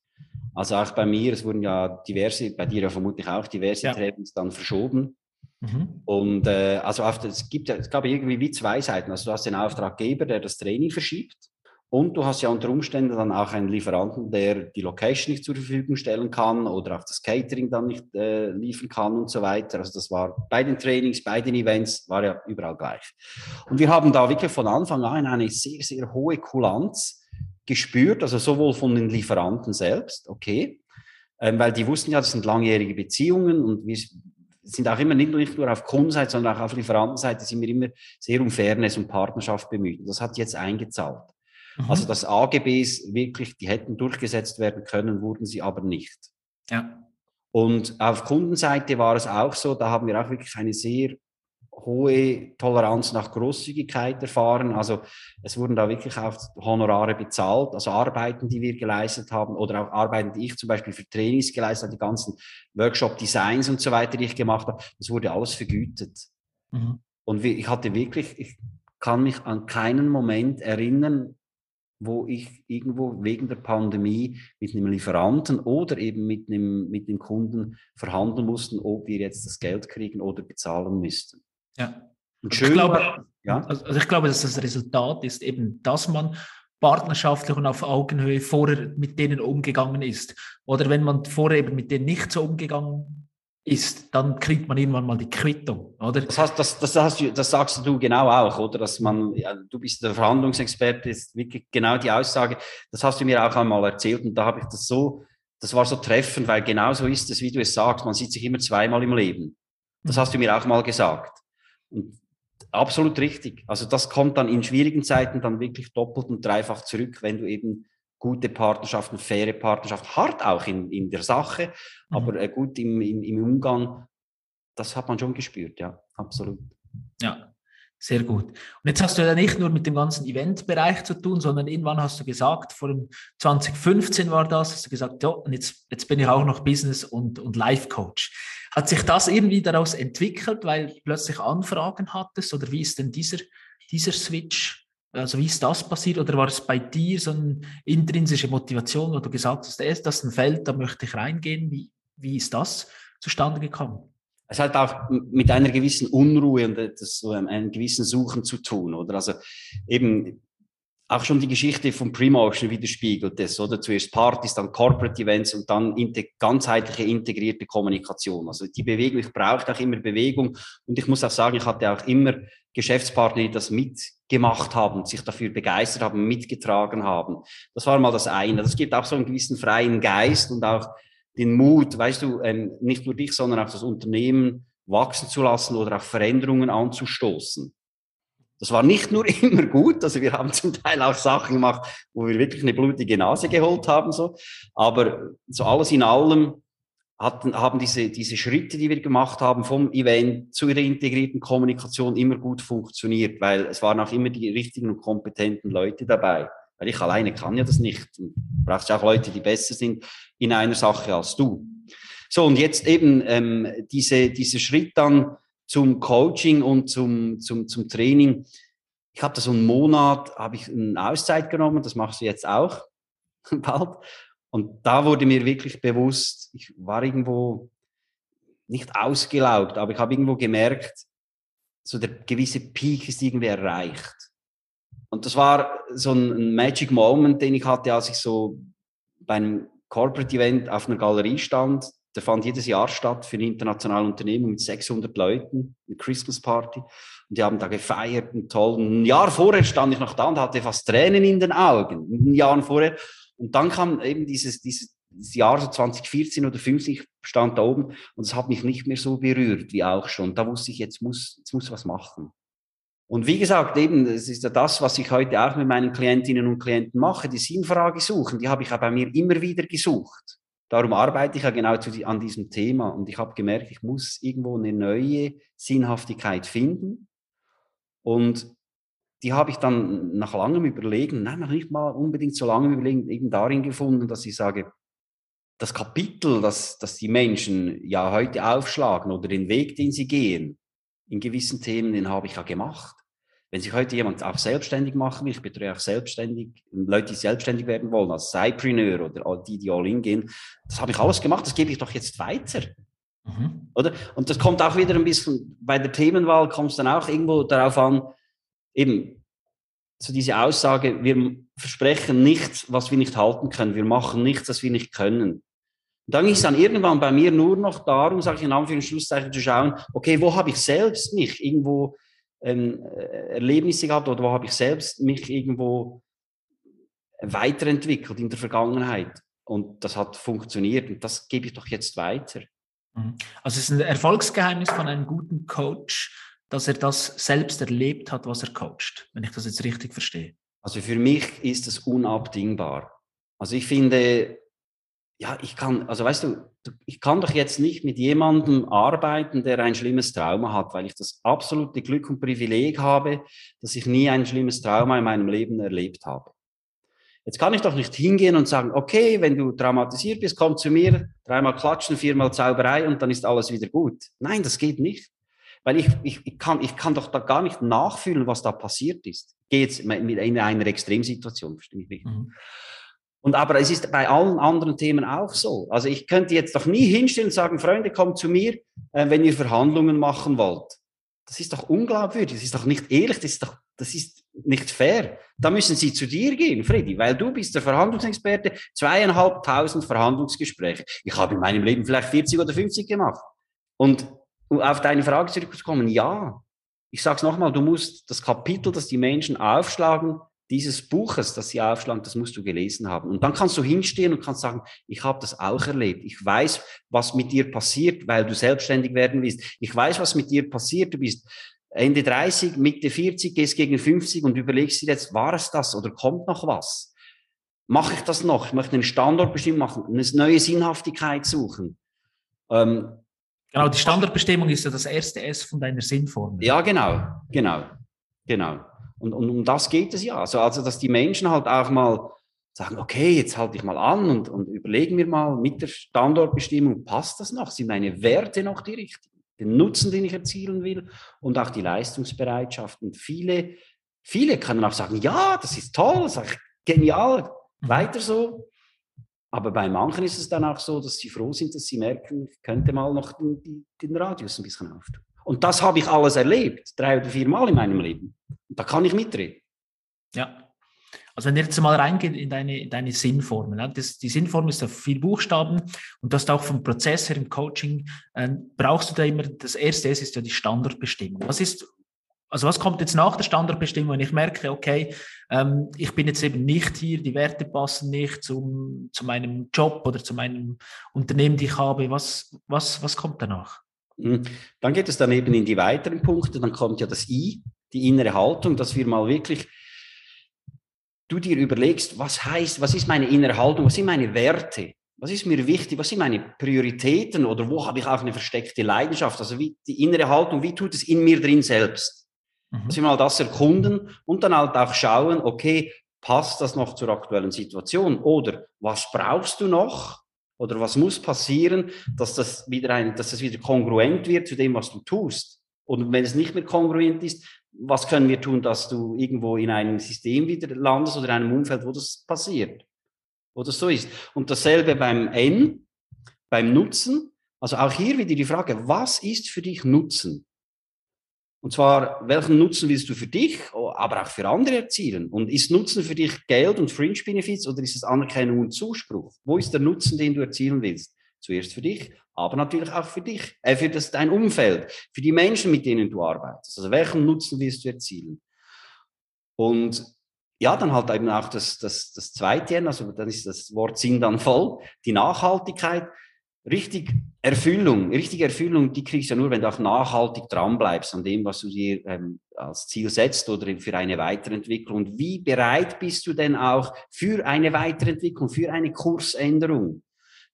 Speaker 2: Also auch bei mir, es wurden ja diverse, bei dir ja vermutlich auch diverse ja. Trainings dann verschoben. Mhm. Und äh, also auf, es, gibt, es gab irgendwie wie zwei Seiten. Also du hast den Auftraggeber, der das Training verschiebt. Und du hast ja unter Umständen dann auch einen Lieferanten, der die Location nicht zur Verfügung stellen kann oder auch das Catering dann nicht äh, liefern kann und so weiter. Also das war bei den Trainings, bei den Events, war ja überall gleich. Und wir haben da wirklich von Anfang an eine sehr, sehr hohe Kulanz gespürt, also sowohl von den Lieferanten selbst, okay, ähm, weil die wussten ja, das sind langjährige Beziehungen und wir, sind auch immer nicht nur auf Kundenseite, sondern auch auf Lieferantenseite sind wir immer sehr um Fairness und Partnerschaft bemüht. Und das hat jetzt eingezahlt. Mhm. Also dass AGBs wirklich, die hätten durchgesetzt werden können, wurden sie aber nicht. Ja. Und auf Kundenseite war es auch so, da haben wir auch wirklich eine sehr hohe Toleranz nach Großzügigkeit erfahren. Also es wurden da wirklich auch Honorare bezahlt, also Arbeiten, die wir geleistet haben oder auch Arbeiten, die ich zum Beispiel für Trainings geleistet habe, die ganzen Workshop-Designs und so weiter, die ich gemacht habe, das wurde alles vergütet. Mhm. Und ich hatte wirklich, ich kann mich an keinen Moment erinnern, wo ich irgendwo wegen der Pandemie mit einem Lieferanten oder eben mit einem, mit dem Kunden verhandeln mussten, ob wir jetzt das Geld kriegen oder bezahlen müssten.
Speaker 1: Ja. Und schön, ich glaube, ja? Also, also ich glaube, dass das Resultat ist eben, dass man partnerschaftlich und auf Augenhöhe vorher mit denen umgegangen ist. Oder wenn man vorher eben mit denen nicht so umgegangen ist, dann kriegt man irgendwann mal die Quittung, oder?
Speaker 2: Das, heißt, das, das, hast du, das sagst du genau auch, oder? Dass man, ja, du bist der Verhandlungsexperte, ist wirklich genau die Aussage. Das hast du mir auch einmal erzählt und da habe ich das so, das war so treffend, weil genau so ist es, wie du es sagst. Man sieht sich immer zweimal im Leben. Das mhm. hast du mir auch mal gesagt. Und absolut richtig. Also das kommt dann in schwierigen Zeiten dann wirklich doppelt und dreifach zurück, wenn du eben gute Partnerschaften, faire Partnerschaften, hart auch in, in der Sache, mhm. aber äh, gut im, im, im Umgang, das hat man schon gespürt, ja, absolut.
Speaker 1: Ja, sehr gut. Und jetzt hast du ja nicht nur mit dem ganzen Eventbereich zu tun, sondern irgendwann hast du gesagt, vor 2015 war das, hast du gesagt, ja, und jetzt, jetzt bin ich auch noch Business- und, und Life-Coach. Hat sich das irgendwie daraus entwickelt, weil du plötzlich Anfragen hattest? Oder wie ist denn dieser, dieser Switch? Also wie ist das passiert? Oder war es bei dir so eine intrinsische Motivation, wo du gesagt hast, das ist ein Feld, da möchte ich reingehen? Wie, wie ist das zustande gekommen?
Speaker 2: es hat auch mit einer gewissen Unruhe und einem gewissen Suchen zu tun, oder? Also eben auch schon die Geschichte von Premotion widerspiegelt das, oder? Zuerst Partys, dann Corporate Events und dann ganzheitliche integrierte Kommunikation. Also die Bewegung, ich brauche auch immer Bewegung und ich muss auch sagen, ich hatte auch immer Geschäftspartner, die das mitgemacht haben, sich dafür begeistert haben, mitgetragen haben. Das war mal das eine. Das gibt auch so einen gewissen freien Geist und auch den Mut, weißt du, ähm, nicht nur dich, sondern auch das Unternehmen wachsen zu lassen oder auch Veränderungen anzustoßen. Das war nicht nur immer gut, also wir haben zum Teil auch Sachen gemacht, wo wir wirklich eine blutige Nase geholt haben, so. Aber so alles in allem hatten, haben diese, diese Schritte, die wir gemacht haben, vom Event zu der integrierten Kommunikation immer gut funktioniert, weil es waren auch immer die richtigen und kompetenten Leute dabei. Weil ich alleine kann ja das nicht. Du brauchst auch Leute, die besser sind in einer Sache als du. So, und jetzt eben ähm, diese, diese Schritt dann zum Coaching und zum, zum, zum Training. Ich habe da so einen Monat, habe ich eine Auszeit genommen, das machst du jetzt auch bald. Und da wurde mir wirklich bewusst, ich war irgendwo nicht ausgelaugt, aber ich habe irgendwo gemerkt, so der gewisse Peak ist irgendwie erreicht. Und das war so ein Magic Moment, den ich hatte, als ich so bei einem Corporate Event auf einer Galerie stand. Der fand jedes Jahr statt für eine internationale Unternehmung mit 600 Leuten, eine Christmas Party. Und die haben da gefeiert und toll. Ein Jahr vorher stand ich noch da und hatte fast Tränen in den Augen. Ein Jahr vorher. Und dann kam eben dieses, dieses, Jahr so 2014 oder 15, ich stand da oben und es hat mich nicht mehr so berührt wie auch schon. Da wusste ich, jetzt muss, jetzt muss was machen. Und wie gesagt, eben, das ist ja das, was ich heute auch mit meinen Klientinnen und Klienten mache, die Sinnfrage suchen, die habe ich ja bei mir immer wieder gesucht. Darum arbeite ich ja genau zu, an diesem Thema und ich habe gemerkt, ich muss irgendwo eine neue Sinnhaftigkeit finden. Und die habe ich dann nach langem Überlegen, nein, noch nicht mal unbedingt so langem Überlegen, eben darin gefunden, dass ich sage, das Kapitel, das, das die Menschen ja heute aufschlagen oder den Weg, den sie gehen, in gewissen Themen, den habe ich ja gemacht. Wenn sich heute jemand auch selbstständig machen will, ich betreue auch selbstständig, Leute, die selbstständig werden wollen, als Cypreneur oder die, die all in gehen, das habe ich alles gemacht, das gebe ich doch jetzt weiter. Mhm. Oder? Und das kommt auch wieder ein bisschen, bei der Themenwahl kommt es dann auch irgendwo darauf an, eben, so diese Aussage, wir versprechen nichts, was wir nicht halten können, wir machen nichts, was wir nicht können. Und dann es dann irgendwann bei mir nur noch darum, sage ich in Anführungszeichen, zu schauen, okay, wo habe ich selbst mich irgendwo ähm, äh, Erlebnisse gehabt oder wo habe ich selbst mich irgendwo weiterentwickelt in der Vergangenheit. Und das hat funktioniert und das gebe ich doch jetzt weiter.
Speaker 1: Mhm. Also es ist ein Erfolgsgeheimnis von einem guten Coach, dass er das selbst erlebt hat, was er coacht, wenn ich das jetzt richtig verstehe.
Speaker 2: Also für mich ist es unabdingbar. Also ich finde, ja, ich kann, also weißt du, ich kann doch jetzt nicht mit jemandem arbeiten, der ein schlimmes Trauma hat, weil ich das absolute Glück und Privileg habe, dass ich nie ein schlimmes Trauma in meinem Leben erlebt habe. Jetzt kann ich doch nicht hingehen und sagen, okay, wenn du traumatisiert bist, komm zu mir, dreimal klatschen, viermal Zauberei und dann ist alles wieder gut. Nein, das geht nicht. Weil ich, ich, ich, kann, ich kann doch da gar nicht nachfühlen, was da passiert ist. Geht in einer Extremsituation, verstehe ich richtig. Mhm. Und aber es ist bei allen anderen Themen auch so. Also ich könnte jetzt doch nie hinstellen und sagen, Freunde, kommt zu mir, äh, wenn ihr Verhandlungen machen wollt. Das ist doch unglaubwürdig, das ist doch nicht ehrlich, das ist doch, das ist nicht fair. Da müssen sie zu dir gehen, Freddy, weil du bist der Verhandlungsexperte, zweieinhalbtausend Verhandlungsgespräche. Ich habe in meinem Leben vielleicht 40 oder 50 gemacht. Und um auf deine Frage zurückzukommen, ja, ich sage es nochmal, du musst das Kapitel, das die Menschen aufschlagen, dieses Buches, das sie aufschlagen, das musst du gelesen haben. Und dann kannst du hinstehen und kannst sagen, ich habe das auch erlebt. Ich weiß, was mit dir passiert, weil du selbstständig werden willst. Ich weiß, was mit dir passiert. Du bist Ende 30, Mitte 40, gehst gegen 50 und überlegst dir jetzt, war es das oder kommt noch was? Mache ich das noch? Ich möchte einen Standortbestimmung machen, eine neue Sinnhaftigkeit suchen.
Speaker 1: Ähm, genau, die Standortbestimmung ist ja das erste S von deiner Sinnformel.
Speaker 2: Ja, genau, genau, genau. Und, und um das geht es ja. Also, also, dass die Menschen halt auch mal sagen, okay, jetzt halte ich mal an und, und überlegen wir mal mit der Standortbestimmung, passt das noch? Sind meine Werte noch die richtigen? Den Nutzen, den ich erzielen will und auch die Leistungsbereitschaft. Und viele, viele können auch sagen, ja, das ist toll, das ist genial, weiter so. Aber bei manchen ist es dann auch so, dass sie froh sind, dass sie merken, ich könnte mal noch den, den Radius ein bisschen auftun. Und das habe ich alles erlebt, drei oder vier Mal in meinem Leben. Und da kann ich mitreden.
Speaker 1: Ja. Also wenn wir jetzt mal reingehen in deine, in deine Sinnformel, ne? das, die Sinnformel ist auf viel Buchstaben und das auch vom Prozess her im Coaching, äh, brauchst du da immer, das erste ist ja die Standardbestimmung. Was ist, also was kommt jetzt nach der Standardbestimmung, wenn ich merke, okay, ähm, ich bin jetzt eben nicht hier, die Werte passen nicht zum, zu meinem Job oder zu meinem Unternehmen, die ich habe, was, was, was kommt danach?
Speaker 2: Hm. Dann geht es dann eben in die weiteren Punkte, dann kommt ja das I, die innere Haltung, dass wir mal wirklich du dir überlegst, was heißt, was ist meine innere Haltung, was sind meine Werte, was ist mir wichtig, was sind meine Prioritäten oder wo habe ich auch eine versteckte Leidenschaft, also wie die innere Haltung, wie tut es in mir drin selbst? Mhm. Dass wir mal das erkunden und dann halt auch schauen, okay, passt das noch zur aktuellen Situation oder was brauchst du noch? Oder was muss passieren, dass das wieder ein, dass das wieder kongruent wird zu dem, was du tust? Und wenn es nicht mehr kongruent ist, was können wir tun, dass du irgendwo in einem System wieder landest oder in einem Umfeld, wo das passiert, wo das so ist. Und dasselbe beim N, beim Nutzen. Also auch hier wieder die Frage, was ist für dich Nutzen? Und zwar, welchen Nutzen willst du für dich, aber auch für andere erzielen? Und ist Nutzen für dich Geld und Fringe Benefits oder ist es Anerkennung und Zuspruch? Wo ist der Nutzen, den du erzielen willst? Zuerst für dich, aber natürlich auch für dich, äh, für das, dein Umfeld, für die Menschen, mit denen du arbeitest. Also welchen Nutzen willst du erzielen? Und ja, dann halt eben auch das, das, das zweite, also dann ist das Wort Sinn dann voll, die Nachhaltigkeit. Richtig Erfüllung, richtige Erfüllung, die kriegst du ja nur, wenn du auch nachhaltig dranbleibst an dem, was du dir ähm, als Ziel setzt oder für eine Weiterentwicklung. Und wie bereit bist du denn auch für eine Weiterentwicklung, für eine Kursänderung?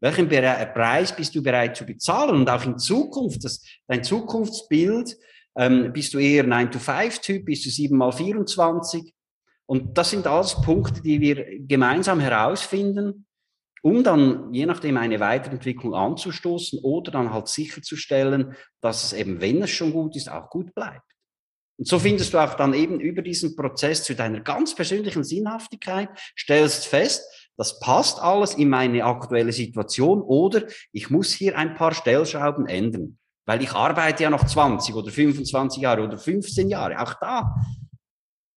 Speaker 2: Welchen Preis bist du bereit zu bezahlen? Und auch in Zukunft, das, dein Zukunftsbild, ähm, bist du eher 9-to-5-Typ, bist du 7 mal 24? Und das sind alles Punkte, die wir gemeinsam herausfinden, um dann je nachdem eine Weiterentwicklung anzustoßen oder dann halt sicherzustellen, dass es eben, wenn es schon gut ist, auch gut bleibt. Und so findest du auch dann eben über diesen Prozess zu deiner ganz persönlichen Sinnhaftigkeit, stellst fest, das passt alles in meine aktuelle Situation oder ich muss hier ein paar Stellschrauben ändern, weil ich arbeite ja noch 20 oder 25 Jahre oder 15 Jahre, auch da.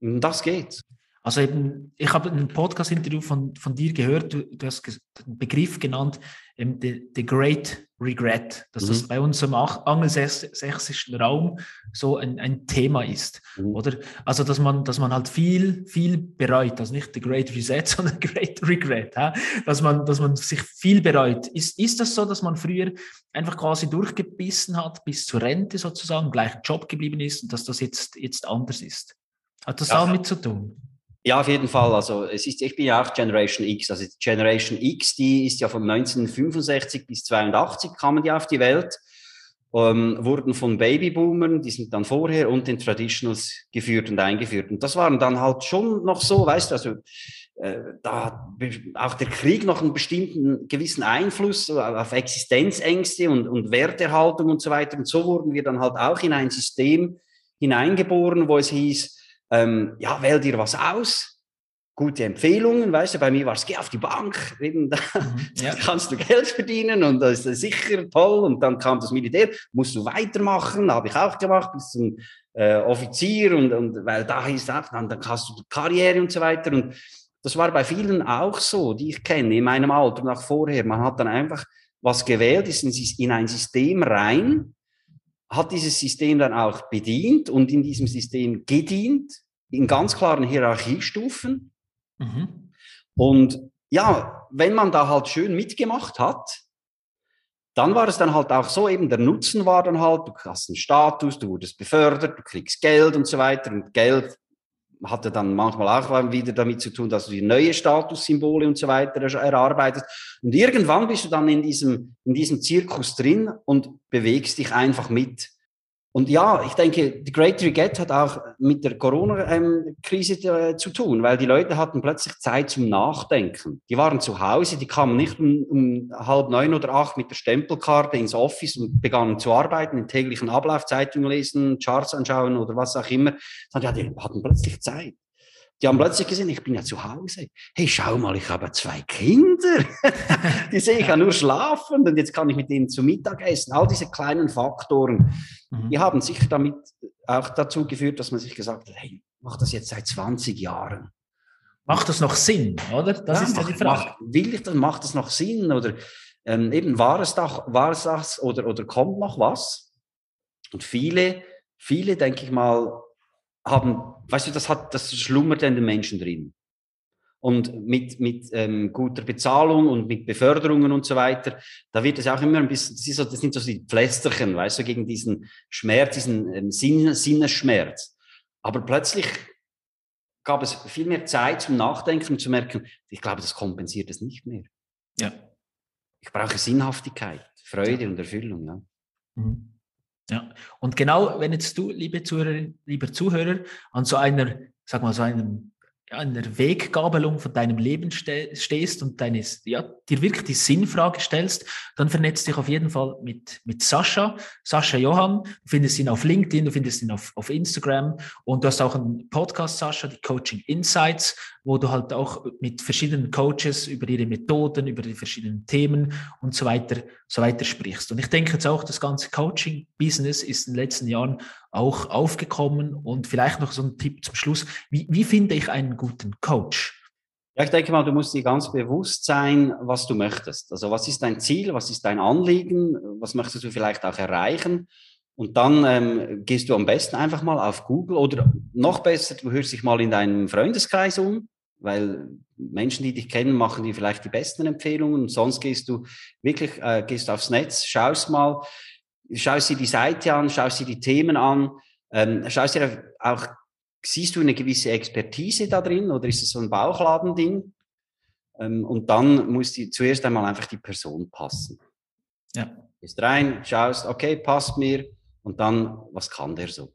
Speaker 2: Und das geht.
Speaker 1: Also eben, ich habe ein Podcast-Interview von, von dir gehört, du, du hast den Begriff genannt, ähm, the, the Great Regret, dass mhm. das bei uns im angelsächsischen Raum so ein, ein Thema ist, mhm. oder? Also, dass man, dass man halt viel, viel bereut, also nicht the Great Reset, sondern Great Regret, ja? dass man, dass man sich viel bereut. Ist, ist das so, dass man früher einfach quasi durchgebissen hat, bis zur Rente sozusagen, gleich Job geblieben ist und dass das jetzt, jetzt anders ist? Hat das ja. auch mit zu tun?
Speaker 2: Ja, auf jeden Fall. Also es ist, ich bin ja auch Generation X. Also Generation X, die ist ja von 1965 bis 82 kamen die auf die Welt, ähm, wurden von Babyboomern, die sind dann vorher und den Traditionals geführt und eingeführt. Und das waren dann halt schon noch so, weißt du, also äh, da hat auch der Krieg noch einen bestimmten gewissen Einfluss auf Existenzängste und, und Werterhaltung und so weiter. Und so wurden wir dann halt auch in ein System hineingeboren, wo es hieß, ähm, ja, wähl dir was aus. Gute Empfehlungen, weißt du, bei mir war es, geh auf die Bank, eben, da mhm, ja. kannst du Geld verdienen und das ist sicher toll. Und dann kam das Militär, musst du weitermachen, habe ich auch gemacht, bis zum äh, Offizier und, und weil da hieß auch, dann, dann hast du Karriere und so weiter. Und das war bei vielen auch so, die ich kenne, in meinem Alter und auch vorher. Man hat dann einfach was gewählt, ist in ein System rein, hat dieses System dann auch bedient und in diesem System gedient, in ganz klaren Hierarchiestufen. Mhm. Und ja, wenn man da halt schön mitgemacht hat, dann war es dann halt auch so, eben der Nutzen war dann halt, du hast einen Status, du wurdest befördert, du kriegst Geld und so weiter. Und Geld hatte dann manchmal auch wieder damit zu tun, dass du die neue Statussymbole und so weiter erarbeitest. Und irgendwann bist du dann in diesem, in diesem Zirkus drin und bewegst dich einfach mit. Und ja, ich denke, die Great Reget hat auch mit der Corona-Krise äh, zu tun, weil die Leute hatten plötzlich Zeit zum Nachdenken. Die waren zu Hause, die kamen nicht um, um halb neun oder acht mit der Stempelkarte ins Office und begannen zu arbeiten, den täglichen Ablauf, Zeitung lesen, Charts anschauen oder was auch immer, sondern die hatten plötzlich Zeit. Die haben plötzlich gesehen, ich bin ja zu Hause. Hey, schau mal, ich habe zwei Kinder. die sehe ich ja nur schlafen und jetzt kann ich mit ihnen zu Mittag essen. All diese kleinen Faktoren, mhm. die haben sicher damit auch dazu geführt, dass man sich gesagt hat, hey, mach das jetzt seit 20 Jahren.
Speaker 1: Macht das noch Sinn, oder? Das ja, ist ja die Frage.
Speaker 2: Macht, will ich das, macht das noch Sinn? Oder ähm, eben, war es, doch, war es das oder, oder kommt noch was? Und viele, viele, denke ich mal, haben, weißt du, das hat, das schlummert in den Menschen drin. Und mit, mit ähm, guter Bezahlung und mit Beförderungen und so weiter, da wird es auch immer ein bisschen, das, ist so, das sind so die Pflästerchen, weißt du, gegen diesen Schmerz, diesen ähm, Sinn, Sinnesschmerz. Aber plötzlich gab es viel mehr Zeit zum Nachdenken und zu merken, ich glaube, das kompensiert es nicht mehr.
Speaker 1: Ja.
Speaker 2: Ich brauche Sinnhaftigkeit, Freude ja. und Erfüllung. Ja. Mhm.
Speaker 1: Ja, und genau wenn jetzt du, liebe Zuhörer, lieber Zuhörer, an so einer, sag mal, so einem der Weggabelung von deinem Leben ste stehst und deines, ja, dir wirklich die Sinnfrage stellst, dann vernetzt dich auf jeden Fall mit, mit Sascha, Sascha Johann. Du findest ihn auf LinkedIn, du findest ihn auf, auf Instagram. Und du hast auch einen Podcast, Sascha, die Coaching Insights, wo du halt auch mit verschiedenen Coaches über ihre Methoden, über die verschiedenen Themen und so weiter, so weiter sprichst. Und ich denke jetzt auch, das ganze Coaching-Business ist in den letzten Jahren auch aufgekommen und vielleicht noch so ein Tipp zum Schluss. Wie, wie finde ich einen guten Coach?
Speaker 2: Ja, ich denke mal, du musst dir ganz bewusst sein, was du möchtest. Also was ist dein Ziel, was ist dein Anliegen, was möchtest du vielleicht auch erreichen? Und dann ähm, gehst du am besten einfach mal auf Google oder noch besser, du hörst dich mal in deinem Freundeskreis um, weil Menschen, die dich kennen, machen dir vielleicht die besten Empfehlungen. Und sonst gehst du wirklich, äh, gehst aufs Netz, schaust mal, schaust dir die Seite an, schaust dir die Themen an, ähm, schaust dir auch, siehst du eine gewisse Expertise da drin oder ist es so ein Bauchladending? Ähm, und dann muss die zuerst einmal einfach die Person passen. Ja. Gehst rein, schaust, okay, passt mir, und dann, was kann der so?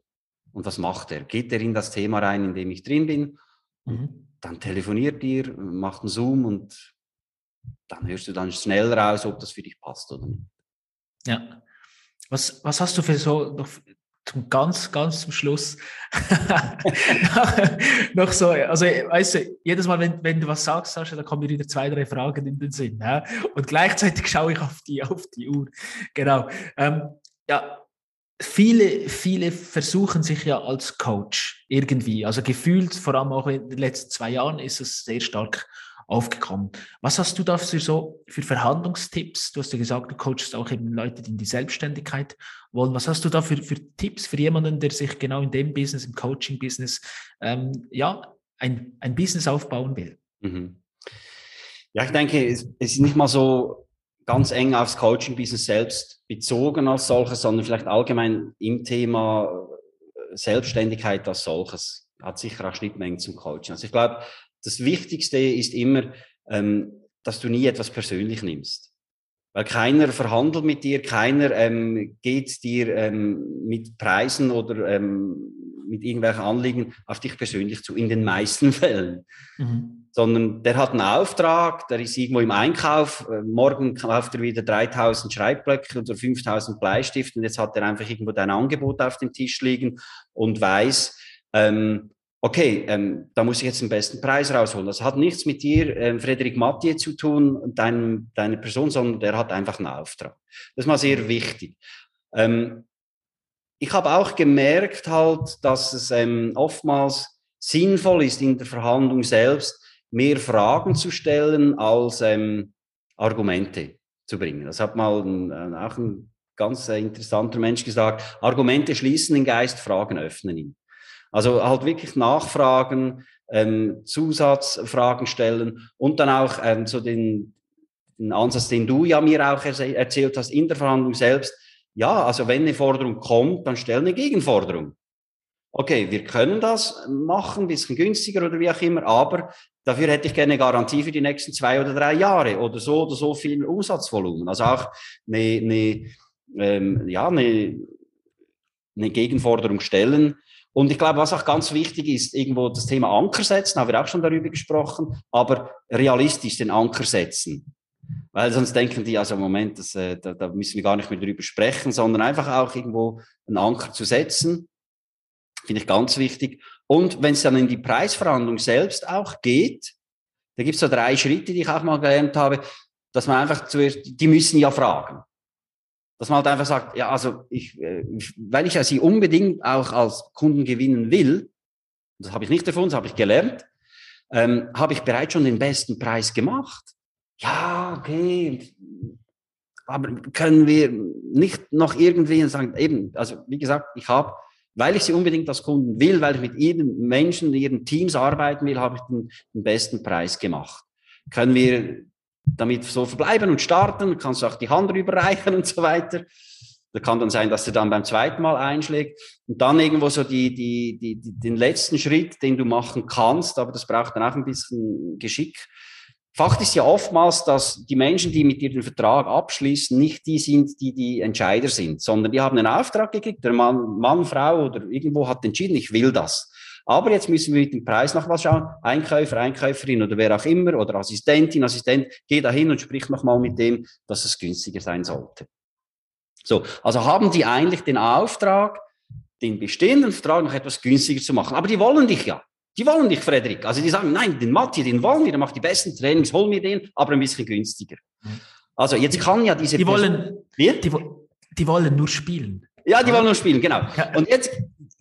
Speaker 2: Und was macht er? Geht er in das Thema rein, in dem ich drin bin? Mhm. Dann telefoniert ihr, macht einen Zoom und dann hörst du dann schnell raus, ob das für dich passt oder nicht.
Speaker 1: Ja. Was, was hast du für so noch zum ganz, ganz zum Schluss noch so, also weißt du, jedes Mal, wenn, wenn du was sagst, Sascha, da kommen mir wieder zwei, drei Fragen in den Sinn. Ja? Und gleichzeitig schaue ich auf die, auf die Uhr. Genau. Ähm, ja, viele, viele versuchen sich ja als Coach irgendwie. Also gefühlt, vor allem auch in den letzten zwei Jahren, ist es sehr stark aufgekommen. Was hast du da für so für Verhandlungstipps? Du hast ja gesagt, du coachst auch eben Leute, die in die Selbstständigkeit wollen. Was hast du da für, für Tipps für jemanden, der sich genau in dem Business, im Coaching-Business, ähm, ja, ein, ein Business aufbauen will? Mhm.
Speaker 2: Ja, ich denke, es ist nicht mal so ganz eng aufs Coaching-Business selbst bezogen als solches, sondern vielleicht allgemein im Thema äh, Selbstständigkeit als solches. Hat sicher auch Schnittmengen zum Coaching. Also ich glaube, das Wichtigste ist immer, ähm, dass du nie etwas persönlich nimmst. Weil keiner verhandelt mit dir, keiner ähm, geht dir ähm, mit Preisen oder ähm, mit irgendwelchen Anliegen auf dich persönlich zu, in den meisten Fällen. Mhm sondern der hat einen Auftrag, der ist irgendwo im Einkauf, äh, morgen kauft er wieder 3000 Schreibblöcke oder 5000 Bleistifte und jetzt hat er einfach irgendwo dein Angebot auf dem Tisch liegen und weiß, ähm, okay, ähm, da muss ich jetzt den besten Preis rausholen. Das hat nichts mit dir, ähm, Frederik Mathieu, zu tun, dein, deine Person, sondern der hat einfach einen Auftrag. Das ist mal sehr wichtig. Ähm, ich habe auch gemerkt halt, dass es ähm, oftmals sinnvoll ist in der Verhandlung selbst, mehr Fragen zu stellen als ähm, Argumente zu bringen. Das hat mal ein, ein, auch ein ganz äh, interessanter Mensch gesagt. Argumente schließen den Geist, Fragen öffnen ihn. Also halt wirklich nachfragen, ähm, Zusatzfragen stellen und dann auch ähm, so den, den Ansatz, den du ja mir auch erzählt hast in der Verhandlung selbst. Ja, also wenn eine Forderung kommt, dann stell eine Gegenforderung okay, wir können das machen, ein bisschen günstiger oder wie auch immer, aber dafür hätte ich gerne Garantie für die nächsten zwei oder drei Jahre oder so oder so viel Umsatzvolumen. Also auch eine, eine, ähm, ja, eine, eine Gegenforderung stellen. Und ich glaube, was auch ganz wichtig ist, irgendwo das Thema Anker setzen, haben wir auch schon darüber gesprochen, aber realistisch den Anker setzen. Weil sonst denken die, also Moment, das, äh, da, da müssen wir gar nicht mehr drüber sprechen, sondern einfach auch irgendwo einen Anker zu setzen Finde ich ganz wichtig. Und wenn es dann in die Preisverhandlung selbst auch geht, da gibt es so drei Schritte, die ich auch mal gelernt habe, dass man einfach zuerst, die müssen ja fragen. Dass man halt einfach sagt, ja, also ich, äh, weil ich ja sie unbedingt auch als Kunden gewinnen will, das habe ich nicht davon, das habe ich gelernt, ähm, habe ich bereits schon den besten Preis gemacht. Ja, okay. Aber können wir nicht noch irgendwie sagen, eben, also wie gesagt, ich habe weil ich sie unbedingt als Kunden will, weil ich mit ihren Menschen, ihren Teams arbeiten will, habe ich den, den besten Preis gemacht. Können wir damit so verbleiben und starten? Kannst du auch die Hand rüberreichen und so weiter? Da kann dann sein, dass er dann beim zweiten Mal einschlägt und dann irgendwo so die, die, die, die, den letzten Schritt, den du machen kannst, aber das braucht dann auch ein bisschen Geschick, Fakt ist ja oftmals, dass die Menschen, die mit dir den Vertrag abschließen, nicht die sind, die die Entscheider sind, sondern die haben einen Auftrag gekriegt, der Mann, Mann, Frau oder irgendwo hat entschieden, ich will das. Aber jetzt müssen wir mit dem Preis noch was schauen. Einkäufer, Einkäuferin oder wer auch immer oder Assistentin, Assistent, geh da hin und sprich nochmal mit dem, dass es günstiger sein sollte. So, also haben die eigentlich den Auftrag, den bestehenden Vertrag noch etwas günstiger zu machen. Aber die wollen dich ja. Die wollen dich, Frederik. Also die sagen, nein, den Matti, den wollen wir, der macht die besten Trainings, hol mir den, aber ein bisschen günstiger. Mhm. Also jetzt kann ja diese
Speaker 1: die wollen, die, die, wollen nur spielen.
Speaker 2: Ja, die wollen nur spielen, genau. Und jetzt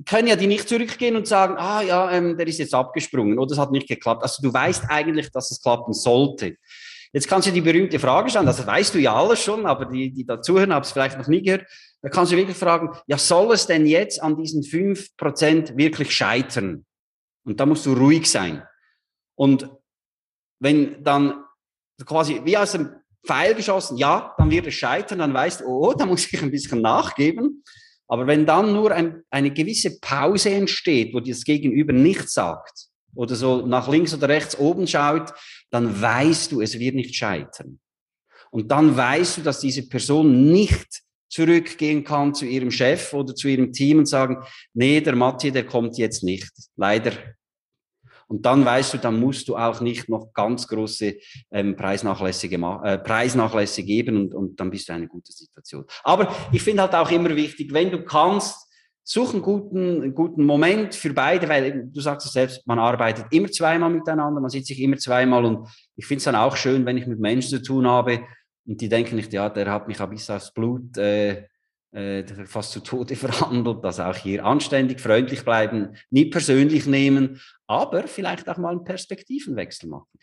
Speaker 2: können ja die nicht zurückgehen und sagen, ah ja, ähm, der ist jetzt abgesprungen oder es hat nicht geklappt. Also du weißt eigentlich, dass es klappen sollte. Jetzt kannst du die berühmte Frage stellen, das weißt du ja alles schon, aber die, die dazuhören, haben es vielleicht noch nie gehört. Da kannst du wirklich fragen, ja, soll es denn jetzt an diesen fünf Prozent wirklich scheitern? Und da musst du ruhig sein. Und wenn dann quasi wie aus dem Pfeil geschossen, ja, dann wird es scheitern, dann weißt du, oh, da muss ich ein bisschen nachgeben. Aber wenn dann nur ein, eine gewisse Pause entsteht, wo das Gegenüber nichts sagt oder so nach links oder rechts oben schaut, dann weißt du, es wird nicht scheitern. Und dann weißt du, dass diese Person nicht zurückgehen kann zu ihrem Chef oder zu ihrem Team und sagen, nee, der Matti, der kommt jetzt nicht. Leider. Und dann weißt du, dann musst du auch nicht noch ganz große ähm, Preisnachlässe, äh, Preisnachlässe geben und, und dann bist du in einer guten Situation. Aber ich finde halt auch immer wichtig, wenn du kannst, such einen guten, guten Moment für beide, weil du sagst es selbst, man arbeitet immer zweimal miteinander, man sieht sich immer zweimal und ich finde es dann auch schön, wenn ich mit Menschen zu tun habe, und die denken nicht, ja, der hat mich bisschen aufs Blut äh, äh, fast zu Tode verhandelt, dass auch hier anständig, freundlich bleiben, nie persönlich nehmen, aber vielleicht auch mal einen Perspektivenwechsel machen.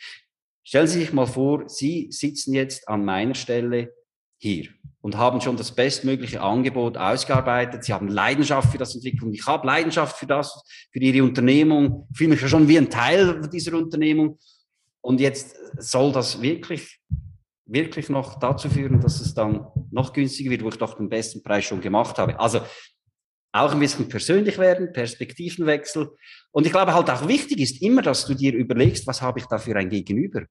Speaker 2: Stellen Sie sich mal vor, Sie sitzen jetzt an meiner Stelle hier und haben schon das bestmögliche Angebot ausgearbeitet. Sie haben Leidenschaft für das Entwicklung. Ich habe Leidenschaft für das, für Ihre Unternehmung. Ich fühle mich ja schon wie ein Teil dieser Unternehmung. Und jetzt soll das wirklich wirklich noch dazu führen, dass es dann noch günstiger wird, wo ich doch den besten Preis schon gemacht habe. Also auch ein bisschen persönlich werden, Perspektivenwechsel. Und ich glaube halt auch wichtig ist immer, dass du dir überlegst, was habe ich da für ein Gegenüber?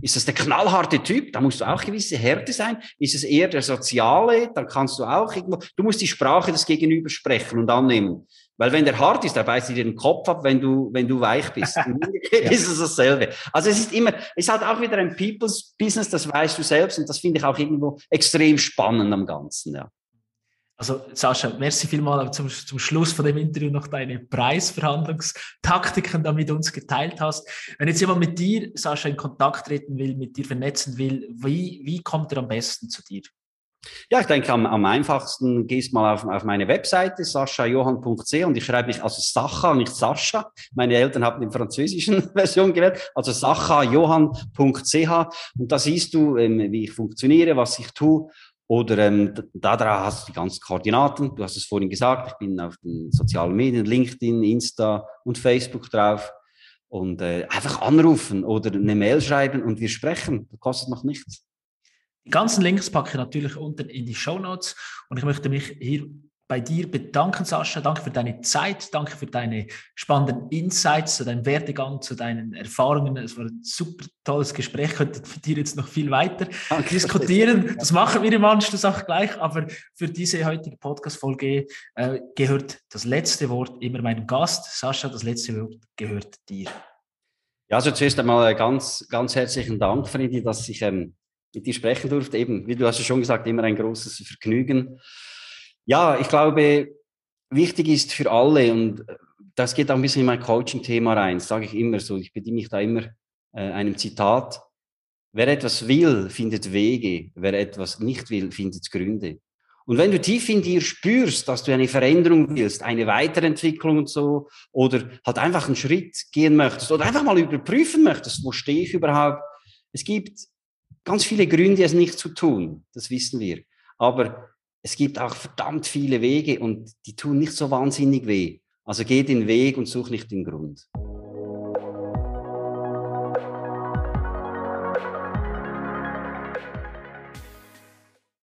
Speaker 2: Ist das der knallharte Typ? Da musst du auch gewisse Härte sein. Ist es eher der soziale? Dann kannst du auch irgendwo, du musst die Sprache des Gegenübers sprechen und annehmen. Weil wenn der hart ist, der beißt dir den Kopf ab, wenn du, wenn du weich bist. ist es dasselbe. Also es ist immer, es ist halt auch wieder ein People's Business, das weißt du selbst und das finde ich auch irgendwo extrem spannend am Ganzen, ja.
Speaker 1: Also Sascha, merci vielmal zum, zum Schluss von dem Interview noch deine Preisverhandlungstaktiken da mit uns geteilt hast. Wenn jetzt jemand mit dir, Sascha, in Kontakt treten will, mit dir vernetzen will, wie, wie kommt er am besten zu dir?
Speaker 2: Ja, ich denke, am, am einfachsten gehst mal auf, auf meine Webseite, saschajohann.ch und ich schreibe mich also Sacha, nicht Sascha. Meine Eltern haben die französischen Version gewählt, also sachajohann.ch und da siehst du, ähm, wie ich funktioniere, was ich tue oder ähm, da, da hast du die ganzen Koordinaten. Du hast es vorhin gesagt, ich bin auf den sozialen Medien, LinkedIn, Insta und Facebook drauf. Und äh, einfach anrufen oder eine Mail schreiben und wir sprechen. Das kostet noch nichts.
Speaker 1: Die ganzen Links packe ich natürlich unten in die Show Notes und ich möchte mich hier bei dir bedanken, Sascha. Danke für deine Zeit, danke für deine spannenden Insights, zu deinem Werdegang, zu deinen Erfahrungen. Es war ein super tolles Gespräch. Ich könnte für dich jetzt noch viel weiter danke. diskutieren. Das machen wir im Anschluss auch gleich. Aber für diese heutige Podcast-Folge äh, gehört das letzte Wort immer meinem Gast. Sascha, das letzte Wort gehört dir.
Speaker 2: Ja, also zuerst einmal ganz, ganz herzlichen Dank, Friedi, dass ich ähm, mit dir sprechen durfte. Eben, wie du hast ja schon gesagt, immer ein großes Vergnügen. Ja, ich glaube, wichtig ist für alle und das geht auch ein bisschen in mein Coaching-Thema rein, das sage ich immer so, ich bediene mich da immer äh, einem Zitat. Wer etwas will, findet Wege, wer etwas nicht will, findet Gründe. Und wenn du tief in dir spürst, dass du eine Veränderung willst, eine Weiterentwicklung und so, oder halt einfach einen Schritt gehen möchtest, oder einfach mal überprüfen möchtest, wo stehe ich überhaupt, es gibt ganz viele Gründe, es nicht zu tun, das wissen wir. Aber es gibt auch verdammt viele Wege und die tun nicht so wahnsinnig weh. Also geh den Weg und such nicht den Grund.